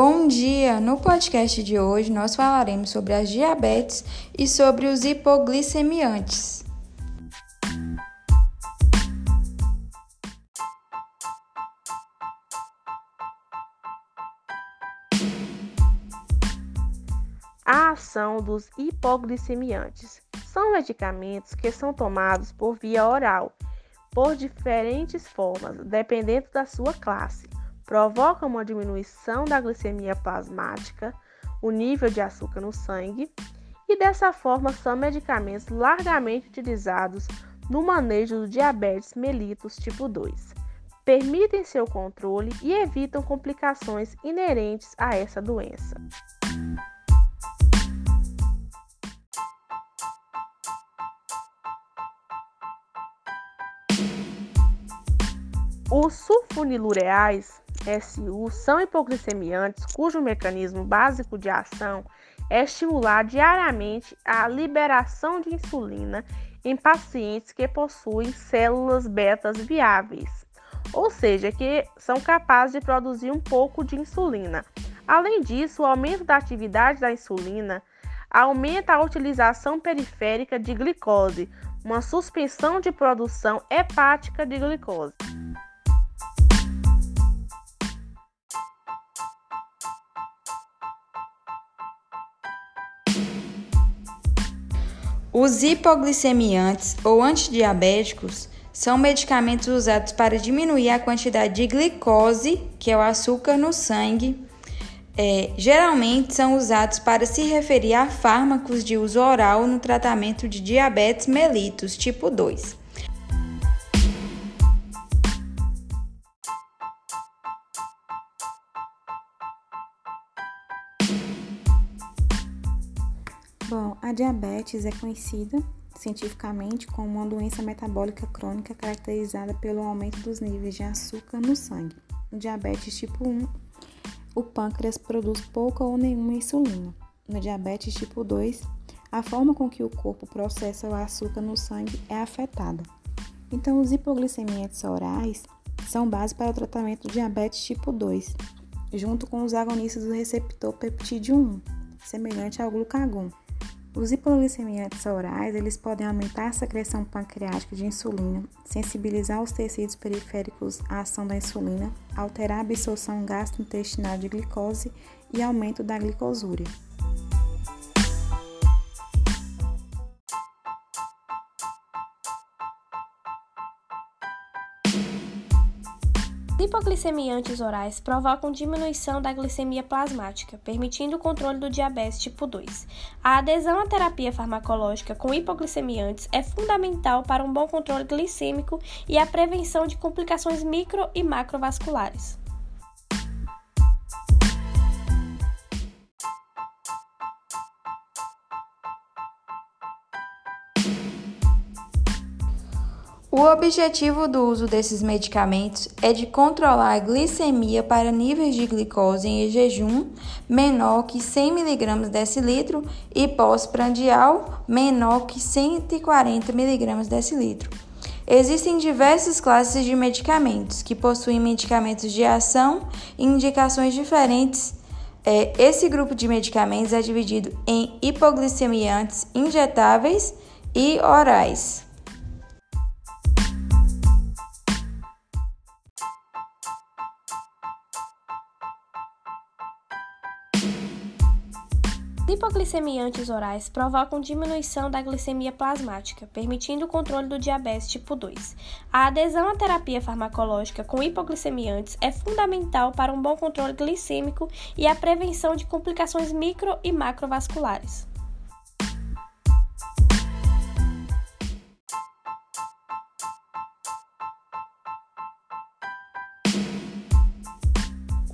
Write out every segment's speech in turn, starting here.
Bom dia! No podcast de hoje nós falaremos sobre as diabetes e sobre os hipoglicemiantes. A ação dos hipoglicemiantes são medicamentos que são tomados por via oral, por diferentes formas, dependendo da sua classe provoca uma diminuição da glicemia plasmática, o nível de açúcar no sangue, e dessa forma são medicamentos largamente utilizados no manejo do diabetes mellitus tipo 2. Permitem seu controle e evitam complicações inerentes a essa doença. Os sulfonilureais SU são hipoglicemiantes cujo mecanismo básico de ação é estimular diariamente a liberação de insulina em pacientes que possuem células betas viáveis, ou seja, que são capazes de produzir um pouco de insulina. Além disso, o aumento da atividade da insulina aumenta a utilização periférica de glicose, uma suspensão de produção hepática de glicose. Os hipoglicemiantes ou antidiabéticos são medicamentos usados para diminuir a quantidade de glicose, que é o açúcar no sangue. É, geralmente são usados para se referir a fármacos de uso oral no tratamento de diabetes mellitus tipo 2. Bom, a diabetes é conhecida cientificamente como uma doença metabólica crônica caracterizada pelo aumento dos níveis de açúcar no sangue. No diabetes tipo 1, o pâncreas produz pouca ou nenhuma insulina. No diabetes tipo 2, a forma com que o corpo processa o açúcar no sangue é afetada. Então, os hipoglicemiantes orais são base para o tratamento do diabetes tipo 2, junto com os agonistas do receptor peptídeo 1, semelhante ao glucagon. Os hipoglicemiantes orais eles podem aumentar a secreção pancreática de insulina, sensibilizar os tecidos periféricos à ação da insulina, alterar a absorção gastrointestinal de glicose e aumento da glicosúria. Hipoglicemiantes orais provocam diminuição da glicemia plasmática, permitindo o controle do diabetes tipo 2. A adesão à terapia farmacológica com hipoglicemiantes é fundamental para um bom controle glicêmico e a prevenção de complicações micro e macrovasculares. O objetivo do uso desses medicamentos é de controlar a glicemia para níveis de glicose em jejum menor que 100 mg decilitro e pós-prandial menor que 140 mg decilitro. Existem diversas classes de medicamentos que possuem medicamentos de ação e indicações diferentes. É, esse grupo de medicamentos é dividido em hipoglicemiantes injetáveis e orais. Hipoglicemiantes orais provocam diminuição da glicemia plasmática, permitindo o controle do diabetes tipo 2. A adesão à terapia farmacológica com hipoglicemiantes é fundamental para um bom controle glicêmico e a prevenção de complicações micro e macrovasculares.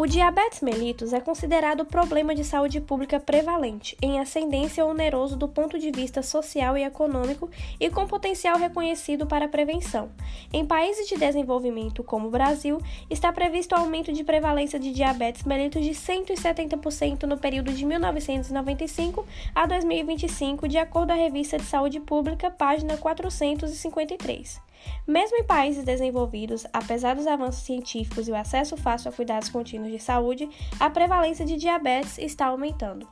O diabetes mellitus é considerado problema de saúde pública prevalente, em ascendência oneroso do ponto de vista social e econômico e com potencial reconhecido para prevenção. Em países de desenvolvimento como o Brasil, está previsto aumento de prevalência de diabetes mellitus de 170% no período de 1995 a 2025, de acordo com a Revista de Saúde Pública, página 453. Mesmo em países desenvolvidos, apesar dos avanços científicos e o acesso fácil a cuidados contínuos de saúde, a prevalência de diabetes está aumentando.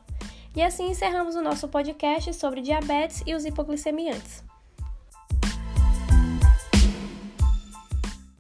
E assim encerramos o nosso podcast sobre diabetes e os hipoglicemiantes.